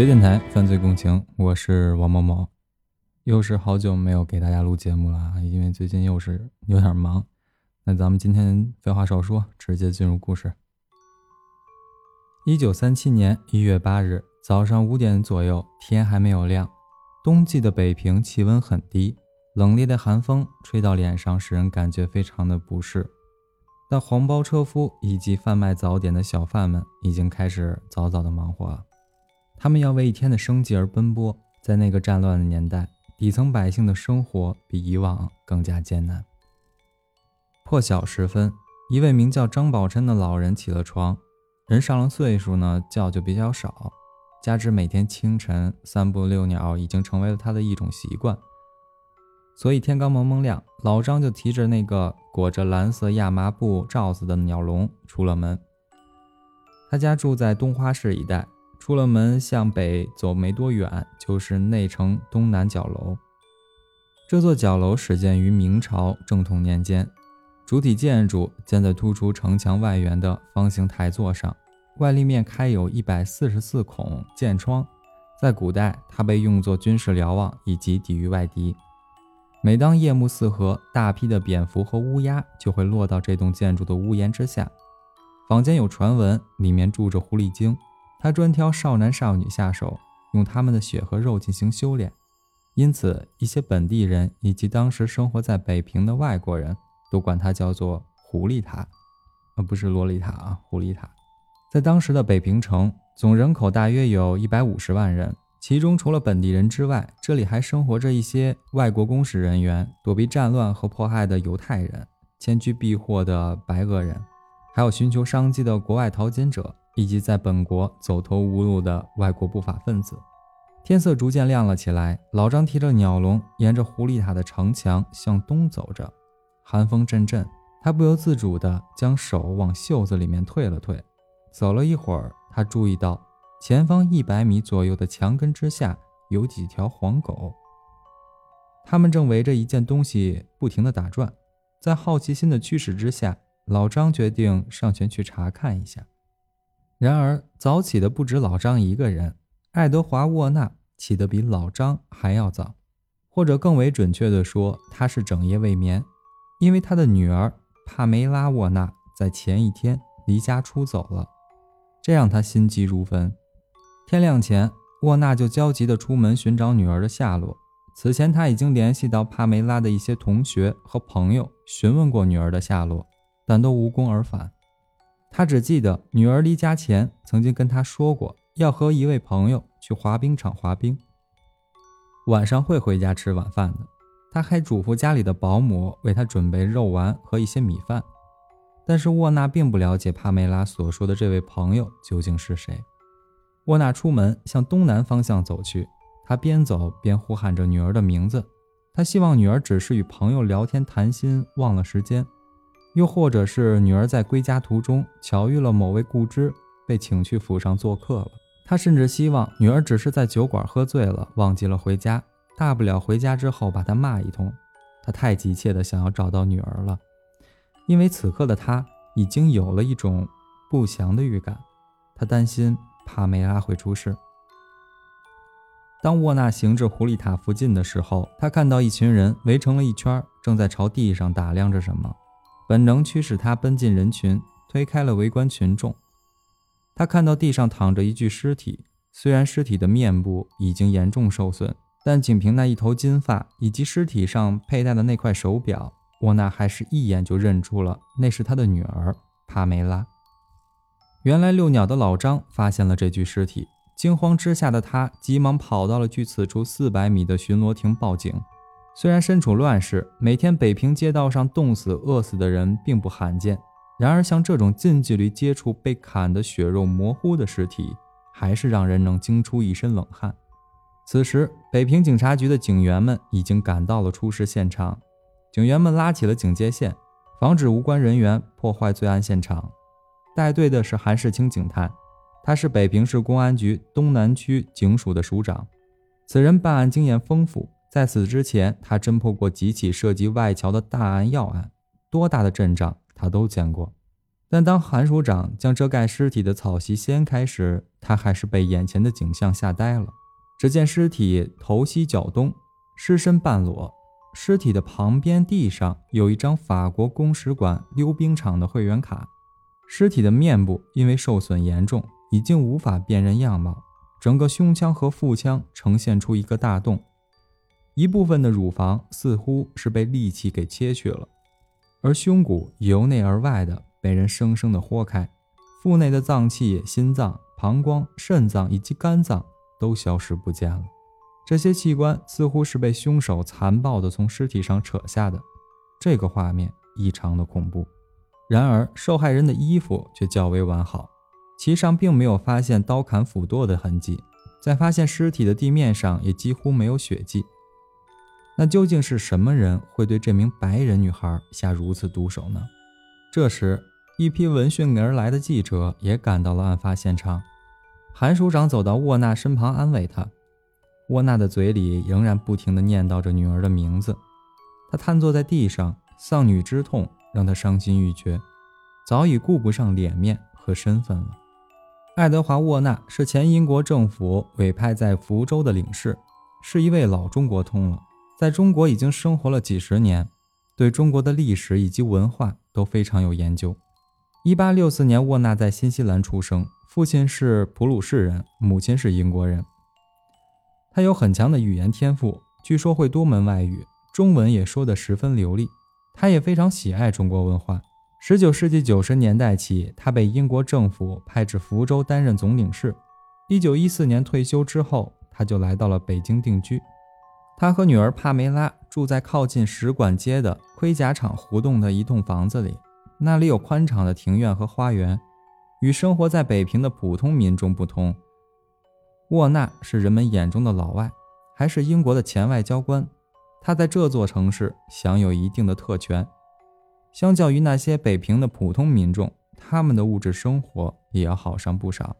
学电台犯罪共情，我是王某某，又是好久没有给大家录节目了，因为最近又是有点忙。那咱们今天废话少说，直接进入故事。一九三七年一月八日早上五点左右，天还没有亮，冬季的北平气温很低，冷冽的寒风吹到脸上，使人感觉非常的不适。但黄包车夫以及贩卖早点的小贩们已经开始早早的忙活了。他们要为一天的生计而奔波，在那个战乱的年代，底层百姓的生活比以往更加艰难。破晓时分，一位名叫张宝琛的老人起了床。人上了岁数呢，觉就比较少，加之每天清晨散步遛鸟已经成为了他的一种习惯，所以天刚蒙蒙亮，老张就提着那个裹着蓝色亚麻布罩子的鸟笼出了门。他家住在东花市一带。出了门，向北走没多远，就是内城东南角楼。这座角楼始建于明朝正统年间，主体建筑建在突出城墙外缘的方形台座上，外立面开有一百四十四孔箭窗。在古代，它被用作军事瞭望以及抵御外敌。每当夜幕四合，大批的蝙蝠和乌鸦就会落到这栋建筑的屋檐之下。坊间有传闻，里面住着狐狸精。他专挑少男少女下手，用他们的血和肉进行修炼，因此一些本地人以及当时生活在北平的外国人都管他叫做“狐狸塔”，呃不是洛丽塔啊，狐狸塔。在当时的北平城，总人口大约有一百五十万人，其中除了本地人之外，这里还生活着一些外国公使人员、躲避战乱和迫害的犹太人、迁居避祸的白俄人，还有寻求商机的国外淘金者。以及在本国走投无路的外国不法分子。天色逐渐亮了起来，老张提着鸟笼，沿着狐狸塔的城墙向东走着。寒风阵阵，他不由自主地将手往袖子里面退了退。走了一会儿，他注意到前方一百米左右的墙根之下有几条黄狗，它们正围着一件东西不停地打转。在好奇心的驱使之下，老张决定上前去查看一下。然而，早起的不止老张一个人。爱德华·沃纳起得比老张还要早，或者更为准确地说，他是整夜未眠，因为他的女儿帕梅拉·沃纳在前一天离家出走了，这让他心急如焚。天亮前，沃纳就焦急地出门寻找女儿的下落。此前，他已经联系到帕梅拉的一些同学和朋友，询问过女儿的下落，但都无功而返。他只记得女儿离家前曾经跟他说过要和一位朋友去滑冰场滑冰，晚上会回家吃晚饭的。他还嘱咐家里的保姆为他准备肉丸和一些米饭。但是沃纳并不了解帕梅拉所说的这位朋友究竟是谁。沃纳出门向东南方向走去，他边走边呼喊着女儿的名字。他希望女儿只是与朋友聊天谈心，忘了时间。又或者是女儿在归家途中巧遇了某位故知，被请去府上做客了。他甚至希望女儿只是在酒馆喝醉了，忘记了回家，大不了回家之后把他骂一通。他太急切地想要找到女儿了，因为此刻的他已经有了一种不祥的预感。他担心帕梅拉会出事。当沃纳行至狐狸塔附近的时候，他看到一群人围成了一圈，正在朝地上打量着什么。本能驱使他奔进人群，推开了围观群众。他看到地上躺着一具尸体，虽然尸体的面部已经严重受损，但仅凭那一头金发以及尸体上佩戴的那块手表，沃纳还是一眼就认出了那是他的女儿帕梅拉。原来遛鸟的老张发现了这具尸体，惊慌之下的他急忙跑到了距此处四百米的巡逻亭报警。虽然身处乱世，每天北平街道上冻死、饿死的人并不罕见，然而像这种近距离接触被砍得血肉模糊的尸体，还是让人能惊出一身冷汗。此时，北平警察局的警员们已经赶到了出事现场，警员们拉起了警戒线，防止无关人员破坏罪案现场。带队的是韩世清警探，他是北平市公安局东南区警署的署长，此人办案经验丰富。在此之前，他侦破过几起涉及外侨的大案要案，多大的阵仗他都见过。但当韩署长将遮盖尸体的草席掀开时，他还是被眼前的景象吓呆了。只见尸体头西脚东，尸身半裸，尸体的旁边地上有一张法国公使馆溜冰场的会员卡。尸体的面部因为受损严重，已经无法辨认样貌，整个胸腔和腹腔呈现出一个大洞，一部分的乳房似乎是被利器给切去了，而胸骨由内而外的。被人生生的豁开，腹内的脏器、心脏、膀胱、肾脏以及肝脏都消失不见了。这些器官似乎是被凶手残暴地从尸体上扯下的，这个画面异常的恐怖。然而，受害人的衣服却较为完好，其上并没有发现刀砍斧剁的痕迹，在发现尸体的地面上也几乎没有血迹。那究竟是什么人会对这名白人女孩下如此毒手呢？这时。一批闻讯而来的记者也赶到了案发现场。韩署长走到沃娜身旁安慰她，沃娜的嘴里仍然不停地念叨着女儿的名字。他瘫坐在地上，丧女之痛让他伤心欲绝，早已顾不上脸面和身份了。爱德华·沃纳是前英国政府委派在福州的领事，是一位老中国通了，在中国已经生活了几十年，对中国的历史以及文化都非常有研究。一八六四年，沃纳在新西兰出生，父亲是普鲁士人，母亲是英国人。他有很强的语言天赋，据说会多门外语，中文也说得十分流利。他也非常喜爱中国文化。十九世纪九十年代起，他被英国政府派至福州担任总领事。一九一四年退休之后，他就来到了北京定居。他和女儿帕梅拉住在靠近使馆街的盔甲厂胡同的一栋房子里。那里有宽敞的庭院和花园，与生活在北平的普通民众不同。沃纳是人们眼中的老外，还是英国的前外交官。他在这座城市享有一定的特权，相较于那些北平的普通民众，他们的物质生活也要好上不少。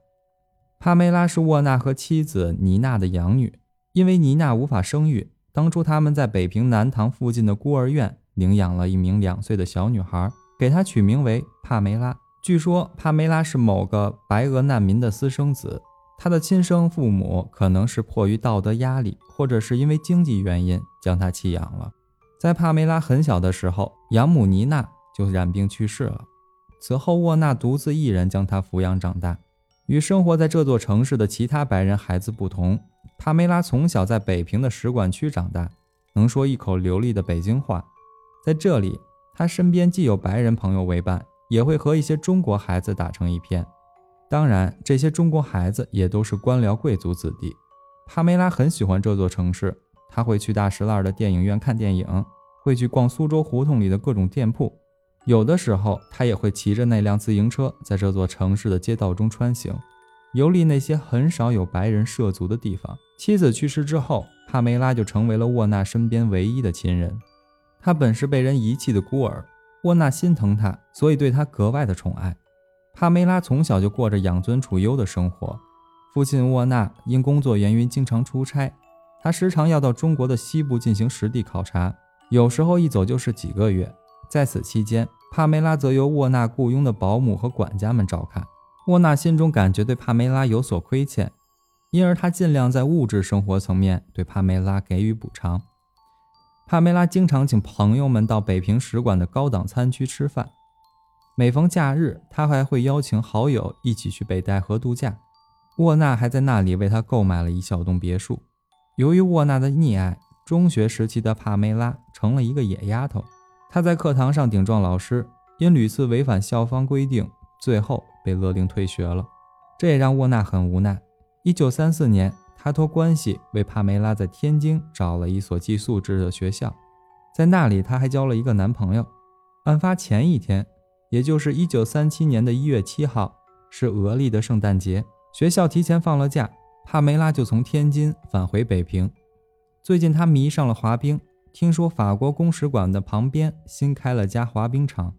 帕梅拉是沃纳和妻子妮娜的养女，因为妮娜无法生育，当初他们在北平南塘附近的孤儿院领养了一名两岁的小女孩。给她取名为帕梅拉。据说帕梅拉是某个白俄难民的私生子，她的亲生父母可能是迫于道德压力，或者是因为经济原因将她弃养了。在帕梅拉很小的时候，养母妮娜就染病去世了。此后，沃纳独自一人将她抚养长大。与生活在这座城市的其他白人孩子不同，帕梅拉从小在北平的使馆区长大，能说一口流利的北京话。在这里。她身边既有白人朋友为伴，也会和一些中国孩子打成一片。当然，这些中国孩子也都是官僚贵族子弟。帕梅拉很喜欢这座城市，他会去大石烂的电影院看电影，会去逛苏州胡同里的各种店铺。有的时候，他也会骑着那辆自行车，在这座城市的街道中穿行，游历那些很少有白人涉足的地方。妻子去世之后，帕梅拉就成为了沃纳身边唯一的亲人。他本是被人遗弃的孤儿，沃纳心疼他，所以对他格外的宠爱。帕梅拉从小就过着养尊处优的生活。父亲沃纳因工作原因经常出差，他时常要到中国的西部进行实地考察，有时候一走就是几个月。在此期间，帕梅拉则由沃纳雇佣的保姆和管家们照看。沃纳心中感觉对帕梅拉有所亏欠，因而他尽量在物质生活层面对帕梅拉给予补偿。帕梅拉经常请朋友们到北平使馆的高档餐区吃饭，每逢假日，他还会邀请好友一起去北戴河度假。沃纳还在那里为他购买了一小栋别墅。由于沃纳的溺爱，中学时期的帕梅拉成了一个野丫头。她在课堂上顶撞老师，因屡次违反校方规定，最后被勒令退学了。这也让沃纳很无奈。一九三四年。他托关系为帕梅拉在天津找了一所寄宿制的学校，在那里他还交了一个男朋友。案发前一天，也就是一九三七年的一月七号，是俄历的圣诞节，学校提前放了假，帕梅拉就从天津返回北平。最近他迷上了滑冰，听说法国公使馆的旁边新开了家滑冰场，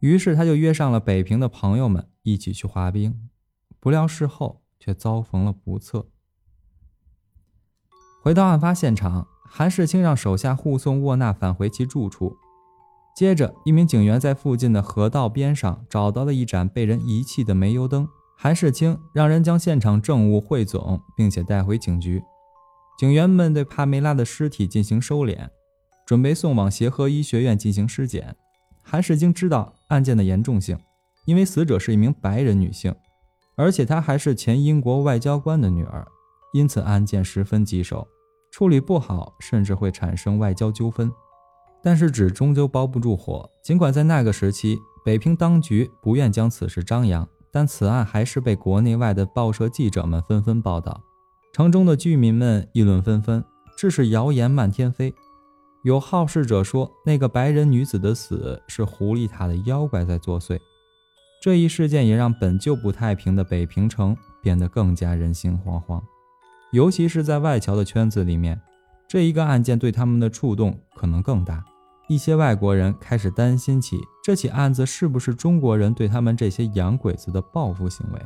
于是他就约上了北平的朋友们一起去滑冰，不料事后却遭逢了不测。回到案发现场，韩世清让手下护送沃纳返回其住处。接着，一名警员在附近的河道边上找到了一盏被人遗弃的煤油灯。韩世清让人将现场证物汇总，并且带回警局。警员们对帕梅拉的尸体进行收敛，准备送往协和医学院进行尸检。韩世清知道案件的严重性，因为死者是一名白人女性，而且她还是前英国外交官的女儿，因此案件十分棘手，处理不好甚至会产生外交纠纷。但是纸终究包不住火。尽管在那个时期，北平当局不愿将此事张扬，但此案还是被国内外的报社记者们纷纷报道。城中的居民们议论纷纷，致使谣言漫天飞。有好事者说，那个白人女子的死是狐狸塔的妖怪在作祟。这一事件也让本就不太平的北平城变得更加人心惶惶，尤其是在外侨的圈子里面。这一个案件对他们的触动可能更大，一些外国人开始担心起这起案子是不是中国人对他们这些洋鬼子的报复行为。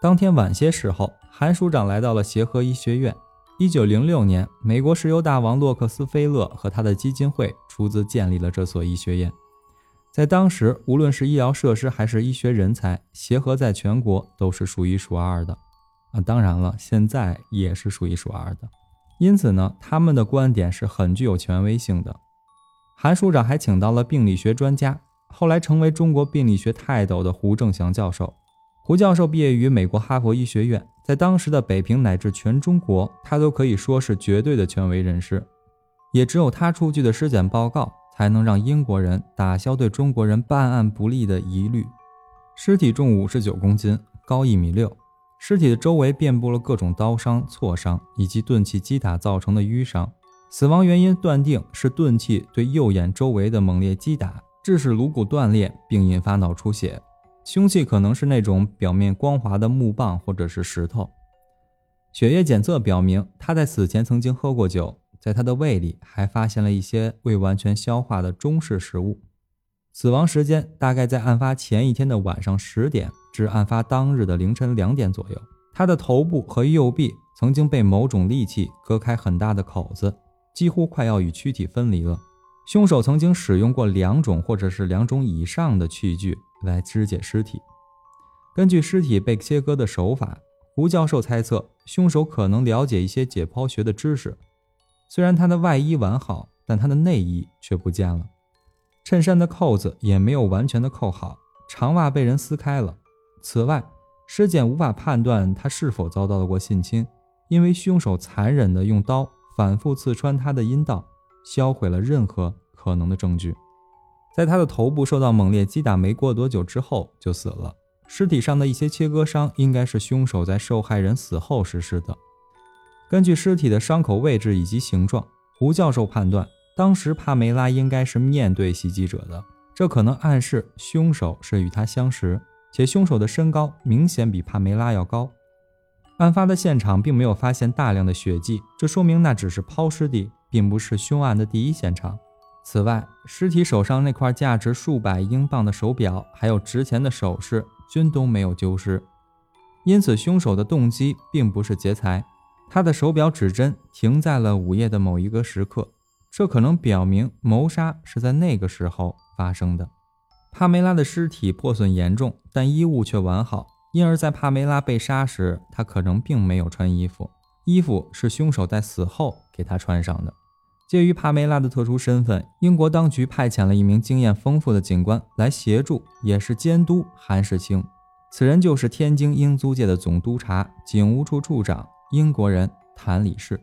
当天晚些时候，韩署长来到了协和医学院。一九零六年，美国石油大王洛克斯菲勒和他的基金会出资建立了这所医学院。在当时，无论是医疗设施还是医学人才，协和在全国都是数一数二的。啊，当然了，现在也是数一数二的。因此呢，他们的观点是很具有权威性的。韩署长还请到了病理学专家，后来成为中国病理学泰斗的胡正祥教授。胡教授毕业于美国哈佛医学院，在当时的北平乃至全中国，他都可以说是绝对的权威人士。也只有他出具的尸检报告，才能让英国人打消对中国人办案不利的疑虑。尸体重五十九公斤，高一米六。尸体的周围遍布了各种刀伤、挫伤以及钝器击打造成的淤伤，死亡原因断定是钝器对右眼周围的猛烈击打，致使颅骨断裂并引发脑出血。凶器可能是那种表面光滑的木棒或者是石头。血液检测表明，他在死前曾经喝过酒，在他的胃里还发现了一些未完全消化的中式食物。死亡时间大概在案发前一天的晚上十点。至案发当日的凌晨两点左右，他的头部和右臂曾经被某种利器割开很大的口子，几乎快要与躯体分离了。凶手曾经使用过两种或者是两种以上的器具来肢解尸体。根据尸体被切割的手法，胡教授猜测凶手可能了解一些解剖学的知识。虽然他的外衣完好，但他的内衣却不见了，衬衫的扣子也没有完全的扣好，长袜被人撕开了。此外，尸检无法判断他是否遭到了过性侵，因为凶手残忍地用刀反复刺穿他的阴道，销毁了任何可能的证据。在他的头部受到猛烈击打没过多久之后就死了。尸体上的一些切割伤应该是凶手在受害人死后实施的。根据尸体的伤口位置以及形状，胡教授判断，当时帕梅拉应该是面对袭击者的，这可能暗示凶手是与他相识。且凶手的身高明显比帕梅拉要高。案发的现场并没有发现大量的血迹，这说明那只是抛尸地，并不是凶案的第一现场。此外，尸体手上那块价值数百英镑的手表，还有值钱的首饰，均都没有丢失。因此，凶手的动机并不是劫财。他的手表指针停在了午夜的某一个时刻，这可能表明谋杀是在那个时候发生的。帕梅拉的尸体破损严重，但衣物却完好，因而，在帕梅拉被杀时，她可能并没有穿衣服，衣服是凶手在死后给他穿上的。鉴于帕梅拉的特殊身份，英国当局派遣了一名经验丰富的警官来协助，也是监督韩世清。此人就是天津英租界的总督察、警务处处长，英国人谭李士。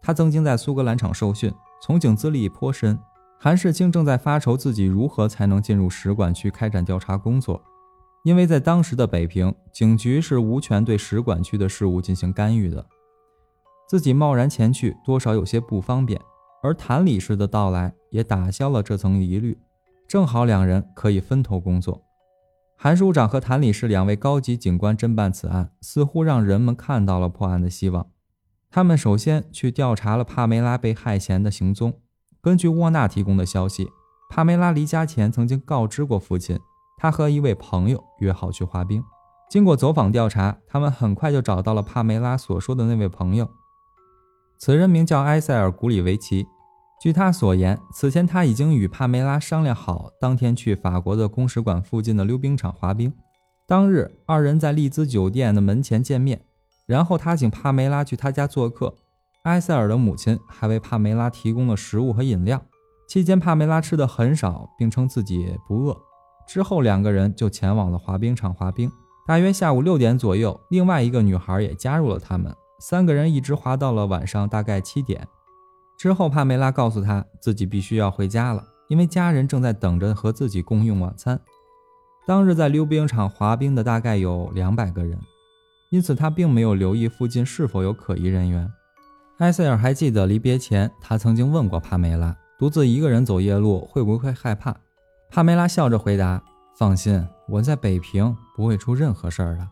他曾经在苏格兰场受训，从警资历颇深。韩世清正在发愁自己如何才能进入使馆区开展调查工作，因为在当时的北平，警局是无权对使馆区的事务进行干预的。自己贸然前去，多少有些不方便。而谭理事的到来也打消了这层疑虑，正好两人可以分头工作。韩署长和谭理事两位高级警官侦办此案，似乎让人们看到了破案的希望。他们首先去调查了帕梅拉被害前的行踪。根据沃纳提供的消息，帕梅拉离家前曾经告知过父亲，他和一位朋友约好去滑冰。经过走访调查，他们很快就找到了帕梅拉所说的那位朋友。此人名叫埃塞尔·古里维奇。据他所言，此前他已经与帕梅拉商量好，当天去法国的公使馆附近的溜冰场滑冰。当日，二人在丽兹酒店的门前见面，然后他请帕梅拉去他家做客。埃塞尔的母亲还为帕梅拉提供了食物和饮料。期间，帕梅拉吃的很少，并称自己不饿。之后，两个人就前往了滑冰场滑冰。大约下午六点左右，另外一个女孩也加入了他们。三个人一直滑到了晚上大概七点。之后，帕梅拉告诉他自己必须要回家了，因为家人正在等着和自己共用晚餐。当日在溜冰场滑冰的大概有两百个人，因此他并没有留意附近是否有可疑人员。埃塞尔还记得离别前，他曾经问过帕梅拉，独自一个人走夜路会不会害怕？帕梅拉笑着回答：“放心，我在北平不会出任何事儿的。”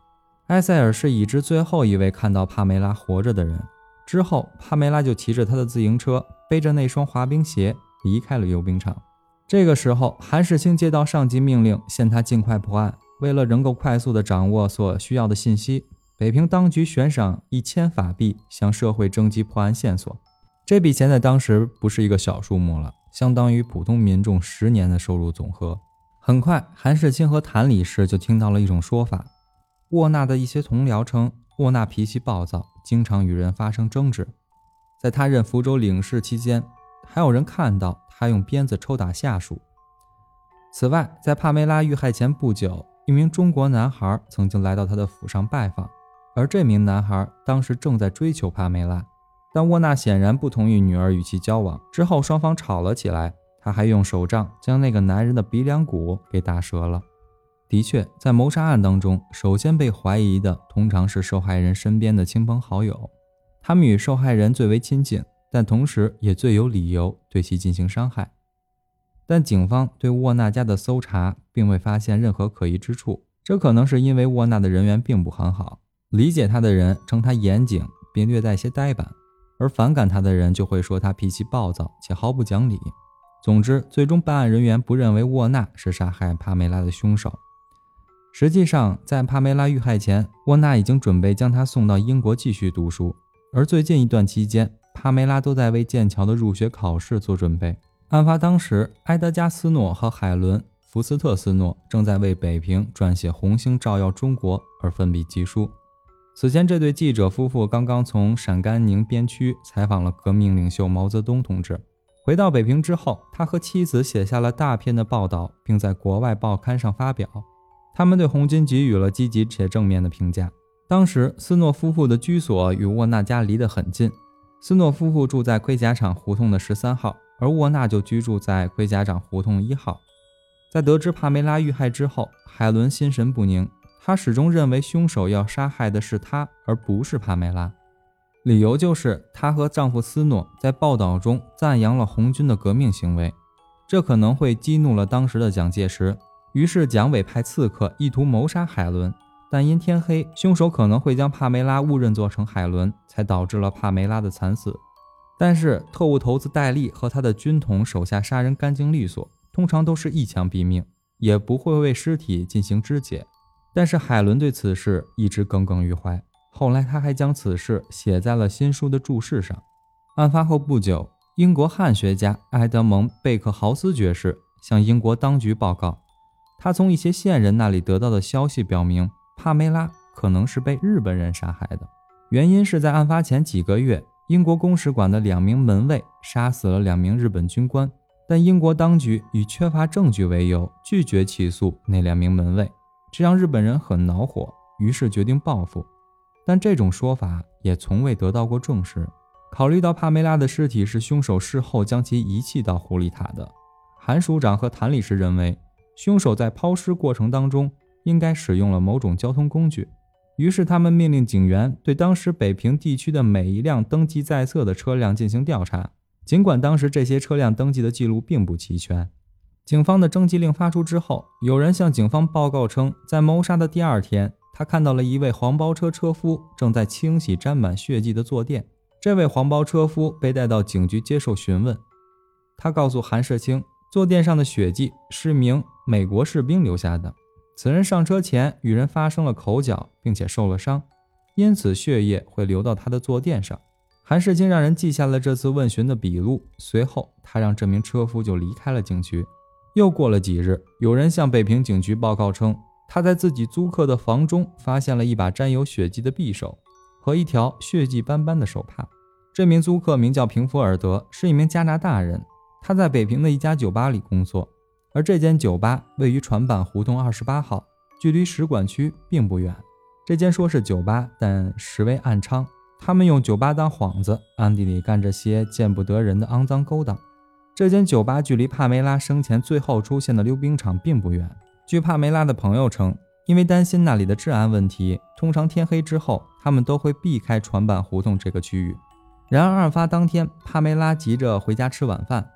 埃塞尔是已知最后一位看到帕梅拉活着的人。之后，帕梅拉就骑着他的自行车，背着那双滑冰鞋离开了溜冰场。这个时候，韩世清接到上级命令，限他尽快破案。为了能够快速地掌握所需要的信息，北平当局悬赏一千法币向社会征集破案线索。这笔钱在当时不是一个小数目了。相当于普通民众十年的收入总和。很快，韩世清和谭理事就听到了一种说法：沃纳的一些同僚称，沃纳脾气暴躁，经常与人发生争执。在他任福州领事期间，还有人看到他用鞭子抽打下属。此外，在帕梅拉遇害前不久，一名中国男孩曾经来到他的府上拜访，而这名男孩当时正在追求帕梅拉。但沃纳显然不同意女儿与其交往。之后双方吵了起来，他还用手杖将那个男人的鼻梁骨给打折了。的确，在谋杀案当中，首先被怀疑的通常是受害人身边的亲朋好友，他们与受害人最为亲近，但同时也最有理由对其进行伤害。但警方对沃纳家的搜查并未发现任何可疑之处，这可能是因为沃纳的人缘并不很好。理解他的人称他严谨，并略带些呆板。而反感他的人就会说他脾气暴躁且毫不讲理。总之，最终办案人员不认为沃纳是杀害帕梅拉的凶手。实际上，在帕梅拉遇害前，沃纳已经准备将她送到英国继续读书。而最近一段期间，帕梅拉都在为剑桥的入学考试做准备。案发当时，埃德加·斯诺和海伦·福斯特·斯诺正在为北平撰写《红星照耀中国》而奋笔疾书。此前，这对记者夫妇刚刚从陕甘宁边区采访了革命领袖毛泽东同志。回到北平之后，他和妻子写下了大片的报道，并在国外报刊上发表。他们对红军给予了积极且正面的评价。当时，斯诺夫妇的居所与沃纳家离得很近。斯诺夫妇住在盔甲厂胡同的十三号，而沃纳就居住在盔甲厂胡同一号。在得知帕梅拉遇害之后，海伦心神不宁。她始终认为凶手要杀害的是她，而不是帕梅拉。理由就是她和丈夫斯诺在报道中赞扬了红军的革命行为，这可能会激怒了当时的蒋介石。于是蒋委派刺客意图谋杀海伦，但因天黑，凶手可能会将帕梅拉误认作成海伦，才导致了帕梅拉的惨死。但是特务头子戴笠和他的军统手下杀人干净利索，通常都是一枪毙命，也不会为尸体进行肢解。但是海伦对此事一直耿耿于怀。后来，他还将此事写在了新书的注释上。案发后不久，英国汉学家埃德蒙·贝克豪斯爵士向英国当局报告，他从一些线人那里得到的消息表明，帕梅拉可能是被日本人杀害的。原因是在案发前几个月，英国公使馆的两名门卫杀死了两名日本军官，但英国当局以缺乏证据为由，拒绝起诉那两名门卫。这让日本人很恼火，于是决定报复。但这种说法也从未得到过证实。考虑到帕梅拉的尸体是凶手事后将其遗弃到狐狸塔的，韩署长和谭理事认为，凶手在抛尸过程当中应该使用了某种交通工具。于是他们命令警员对当时北平地区的每一辆登记在册的车辆进行调查，尽管当时这些车辆登记的记录并不齐全。警方的征集令发出之后，有人向警方报告称，在谋杀的第二天，他看到了一位黄包车车夫正在清洗沾满血迹的坐垫。这位黄包车夫被带到警局接受询问，他告诉韩世清，坐垫上的血迹是名美国士兵留下的。此人上车前与人发生了口角，并且受了伤，因此血液会流到他的坐垫上。韩世清让人记下了这次问询的笔录，随后他让这名车夫就离开了警局。又过了几日，有人向北平警局报告称，他在自己租客的房中发现了一把沾有血迹的匕首和一条血迹斑斑的手帕。这名租客名叫平福尔德，是一名加拿大人，他在北平的一家酒吧里工作，而这间酒吧位于船板胡同二十八号，距离使馆区并不远。这间说是酒吧，但实为暗娼。他们用酒吧当幌子，暗地里干着些见不得人的肮脏勾当。这间酒吧距离帕梅拉生前最后出现的溜冰场并不远。据帕梅拉的朋友称，因为担心那里的治安问题，通常天黑之后，他们都会避开船板胡同这个区域。然而，案发当天，帕梅拉急着回家吃晚饭，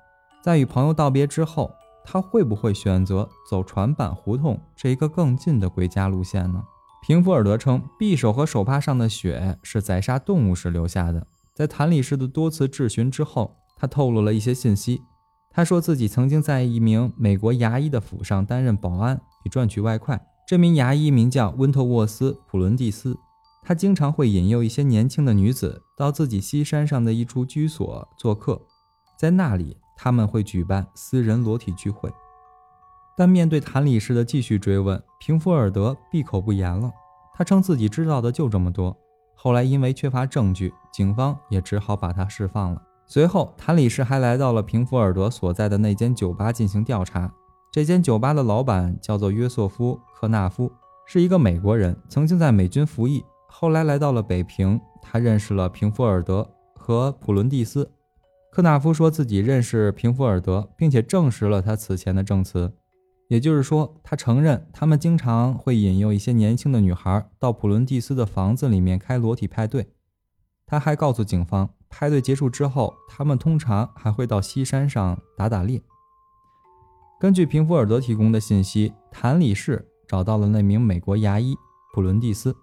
在与朋友道别之后，他会不会选择走船板胡同这一个更近的回家路线呢？平福尔德称，匕首和手帕上的血是宰杀动物时留下的。在谭理士的多次质询之后，他透露了一些信息。他说自己曾经在一名美国牙医的府上担任保安，以赚取外快。这名牙医名叫温特沃斯·普伦蒂斯，他经常会引诱一些年轻的女子到自己西山上的一处居所做客，在那里他们会举办私人裸体聚会。但面对谭理士的继续追问，平福尔德闭口不言了。他称自己知道的就这么多。后来因为缺乏证据，警方也只好把他释放了。随后，谭理士还来到了平福尔德所在的那间酒吧进行调查。这间酒吧的老板叫做约瑟夫·克纳夫，是一个美国人，曾经在美军服役，后来来到了北平。他认识了平福尔德和普伦蒂斯。克纳夫说自己认识平福尔德，并且证实了他此前的证词。也就是说，他承认他们经常会引诱一些年轻的女孩到普伦蒂斯的房子里面开裸体派对。他还告诉警方，派对结束之后，他们通常还会到西山上打打猎。根据平福尔德提供的信息，谭理士找到了那名美国牙医普伦蒂斯。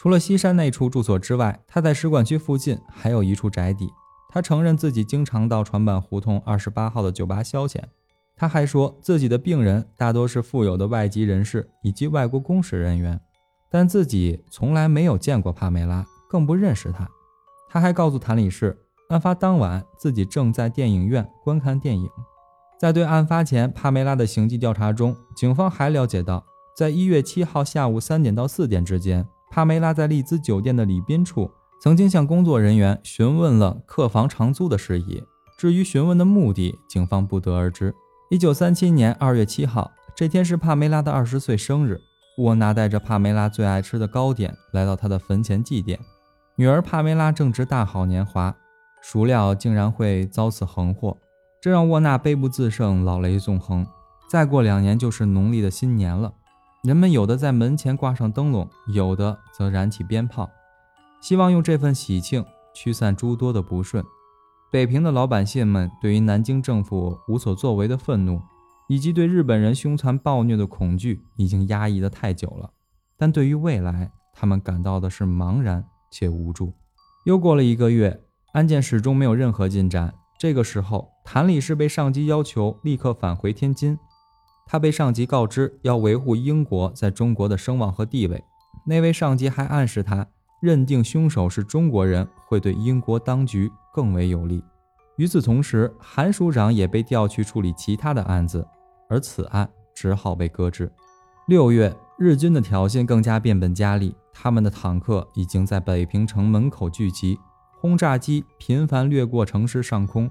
除了西山那处住所之外，他在使馆区附近还有一处宅邸。他承认自己经常到船板胡同二十八号的酒吧消遣。他还说自己的病人大多是富有的外籍人士以及外国公使人员，但自己从来没有见过帕梅拉，更不认识她。他还告诉谭理士，案发当晚自己正在电影院观看电影。在对案发前帕梅拉的行迹调查中，警方还了解到，在一月七号下午三点到四点之间，帕梅拉在丽兹酒店的礼宾处曾经向工作人员询问了客房长租的事宜。至于询问的目的，警方不得而知。一九三七年二月七号，这天是帕梅拉的二十岁生日。沃纳带着帕梅拉最爱吃的糕点来到她的坟前祭奠。女儿帕梅拉正值大好年华，孰料竟然会遭此横祸，这让沃纳悲不自胜，老泪纵横。再过两年就是农历的新年了，人们有的在门前挂上灯笼，有的则燃起鞭炮，希望用这份喜庆驱散诸多的不顺。北平的老百姓们对于南京政府无所作为的愤怒，以及对日本人凶残暴虐的恐惧，已经压抑得太久了。但对于未来，他们感到的是茫然且无助。又过了一个月，案件始终没有任何进展。这个时候，谭理士被上级要求立刻返回天津。他被上级告知要维护英国在中国的声望和地位。那位上级还暗示他，认定凶手是中国人会对英国当局。更为有利。与此同时，韩署长也被调去处理其他的案子，而此案只好被搁置。六月，日军的挑衅更加变本加厉，他们的坦克已经在北平城门口聚集，轰炸机频繁掠过城市上空。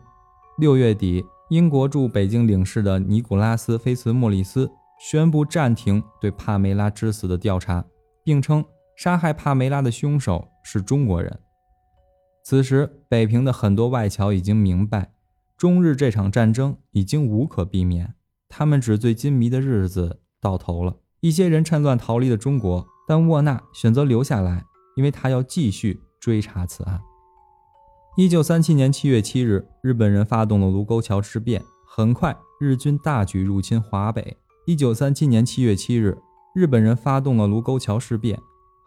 六月底，英国驻北京领事的尼古拉斯·菲茨莫里斯宣布暂停对帕梅拉之死的调查，并称杀害帕梅拉的凶手是中国人。此时，北平的很多外侨已经明白，中日这场战争已经无可避免，他们纸醉金迷的日子到头了。一些人趁乱逃离了中国，但沃纳选择留下来，因为他要继续追查此案。一九三七年七月七日，日本人发动了卢沟桥事变，很快日军大举入侵华北。一九三七年七月七日，日本人发动了卢沟桥事变，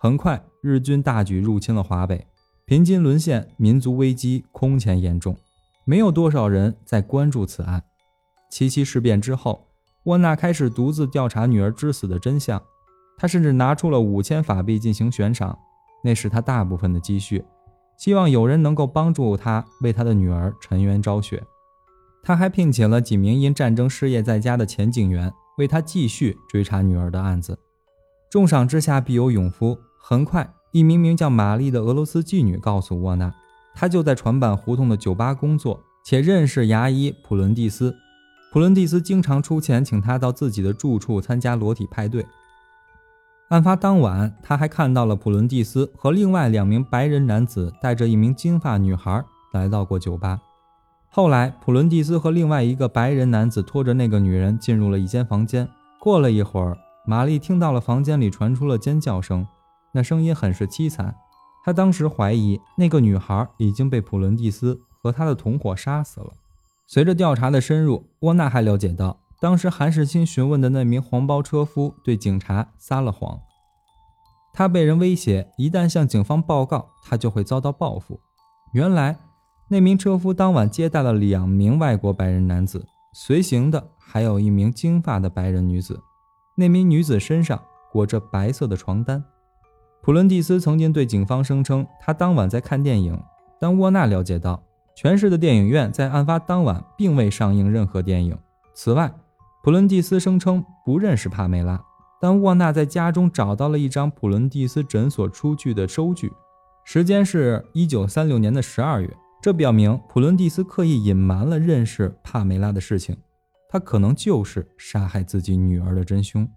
很快日军大举入侵了华北。平津沦陷，民族危机空前严重，没有多少人在关注此案。七七事变之后，沃纳开始独自调查女儿之死的真相。他甚至拿出了五千法币进行悬赏，那是他大部分的积蓄。希望有人能够帮助他为他的女儿沉冤昭雪。他还聘请了几名因战争失业在家的前警员，为他继续追查女儿的案子。重赏之下必有勇夫。很快，一名名叫玛丽的俄罗斯妓女告诉沃纳，她就在船板胡同的酒吧工作，且认识牙医普伦蒂斯。普伦蒂斯经常出钱请她到自己的住处参加裸体派对。案发当晚，他还看到了普伦蒂斯和另外两名白人男子带着一名金发女孩来到过酒吧。后来，普伦蒂斯和另外一个白人男子拖着那个女人进入了一间房间。过了一会儿，玛丽听到了房间里传出了尖叫声，那声音很是凄惨。他当时怀疑那个女孩已经被普伦蒂斯和他的同伙杀死了。随着调查的深入，沃纳还了解到，当时韩世清询问的那名黄包车夫对警察撒了谎，他被人威胁，一旦向警方报告，他就会遭到报复。原来。那名车夫当晚接待了两名外国白人男子，随行的还有一名金发的白人女子。那名女子身上裹着白色的床单。普伦蒂斯曾经对警方声称，他当晚在看电影。但沃纳了解到，全市的电影院在案发当晚并未上映任何电影。此外，普伦蒂斯声称不认识帕梅拉，但沃纳在家中找到了一张普伦蒂斯诊所出具的收据，时间是一九三六年的十二月。这表明普伦蒂斯刻意隐瞒了认识帕梅拉的事情，他可能就是杀害自己女儿的真凶。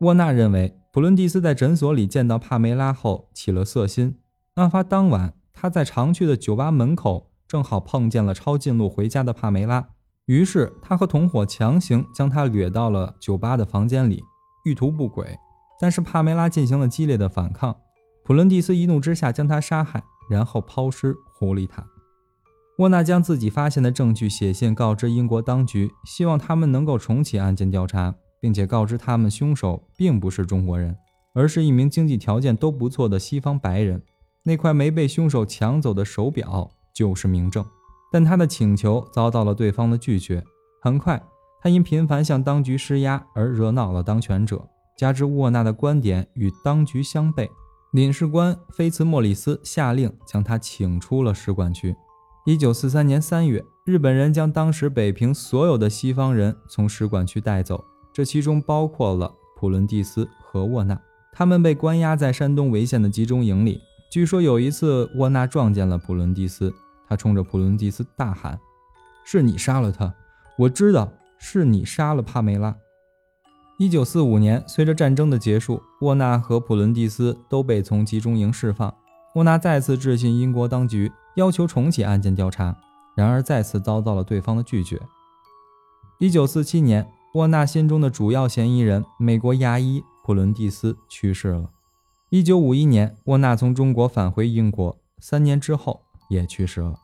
沃纳认为，普伦蒂斯在诊所里见到帕梅拉后起了色心。案发当晚，他在常去的酒吧门口正好碰见了抄近路回家的帕梅拉，于是他和同伙强行将她掠到了酒吧的房间里，意图不轨。但是帕梅拉进行了激烈的反抗，普伦蒂斯一怒之下将她杀害，然后抛尸狐狸塔。沃纳将自己发现的证据写信告知英国当局，希望他们能够重启案件调查，并且告知他们凶手并不是中国人，而是一名经济条件都不错的西方白人。那块没被凶手抢走的手表就是明证，但他的请求遭到了对方的拒绝。很快，他因频繁向当局施压而惹恼了当权者，加之沃纳的观点与当局相悖，领事官菲茨莫里斯下令将他请出了使馆区。一九四三年三月，日本人将当时北平所有的西方人从使馆区带走，这其中包括了普伦蒂斯和沃纳。他们被关押在山东潍县的集中营里。据说有一次，沃纳撞见了普伦蒂斯，他冲着普伦蒂斯大喊：“是你杀了他！我知道是你杀了帕梅拉。”一九四五年，随着战争的结束，沃纳和普伦蒂斯都被从集中营释放。沃纳再次致信英国当局。要求重启案件调查，然而再次遭到了对方的拒绝。一九四七年，沃纳心中的主要嫌疑人美国牙医普伦蒂斯去世了。一九五一年，沃纳从中国返回英国，三年之后也去世了。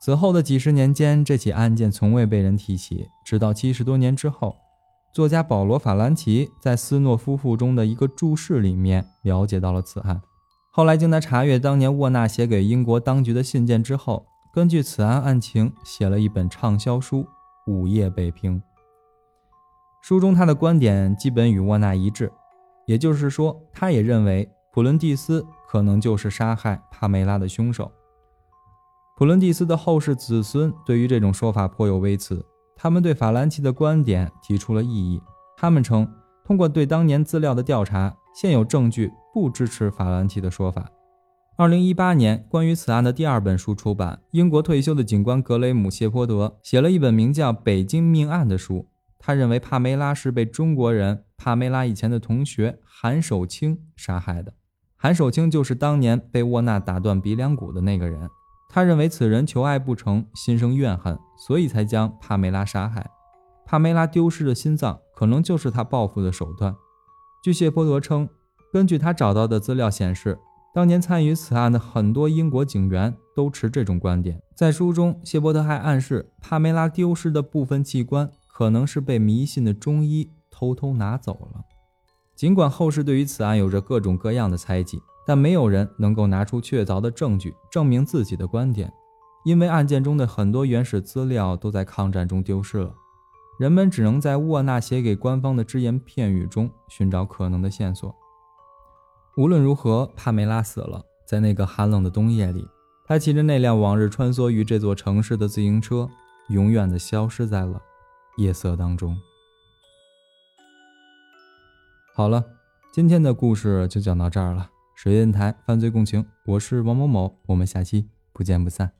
此后的几十年间，这起案件从未被人提起，直到七十多年之后，作家保罗·法兰奇在斯诺夫妇中的一个注释里面了解到了此案。后来，经他查阅当年沃纳写给英国当局的信件之后，根据此案案情写了一本畅销书《午夜北平》。书中他的观点基本与沃纳一致，也就是说，他也认为普伦蒂斯可能就是杀害帕梅拉的凶手。普伦蒂斯的后世子孙对于这种说法颇有微词，他们对法兰奇的观点提出了异议。他们称，通过对当年资料的调查，现有证据。不支持法兰奇的说法。二零一八年，关于此案的第二本书出版。英国退休的警官格雷姆·谢泼德写了一本名叫《北京命案》的书。他认为帕梅拉是被中国人帕梅拉以前的同学韩守清杀害的。韩守清就是当年被沃纳打断鼻梁骨的那个人。他认为此人求爱不成，心生怨恨，所以才将帕梅拉杀害。帕梅拉丢失的心脏可能就是他报复的手段。据谢泼德称。根据他找到的资料显示，当年参与此案的很多英国警员都持这种观点。在书中，谢伯特还暗示帕梅拉丢失的部分器官可能是被迷信的中医偷偷拿走了。尽管后世对于此案有着各种各样的猜忌，但没有人能够拿出确凿的证据证明自己的观点，因为案件中的很多原始资料都在抗战中丢失了。人们只能在沃纳写给官方的只言片语中寻找可能的线索。无论如何，帕梅拉死了。在那个寒冷的冬夜里，他骑着那辆往日穿梭于这座城市的自行车，永远的消失在了夜色当中。好了，今天的故事就讲到这儿了。水电台犯罪共情，我是王某某，我们下期不见不散。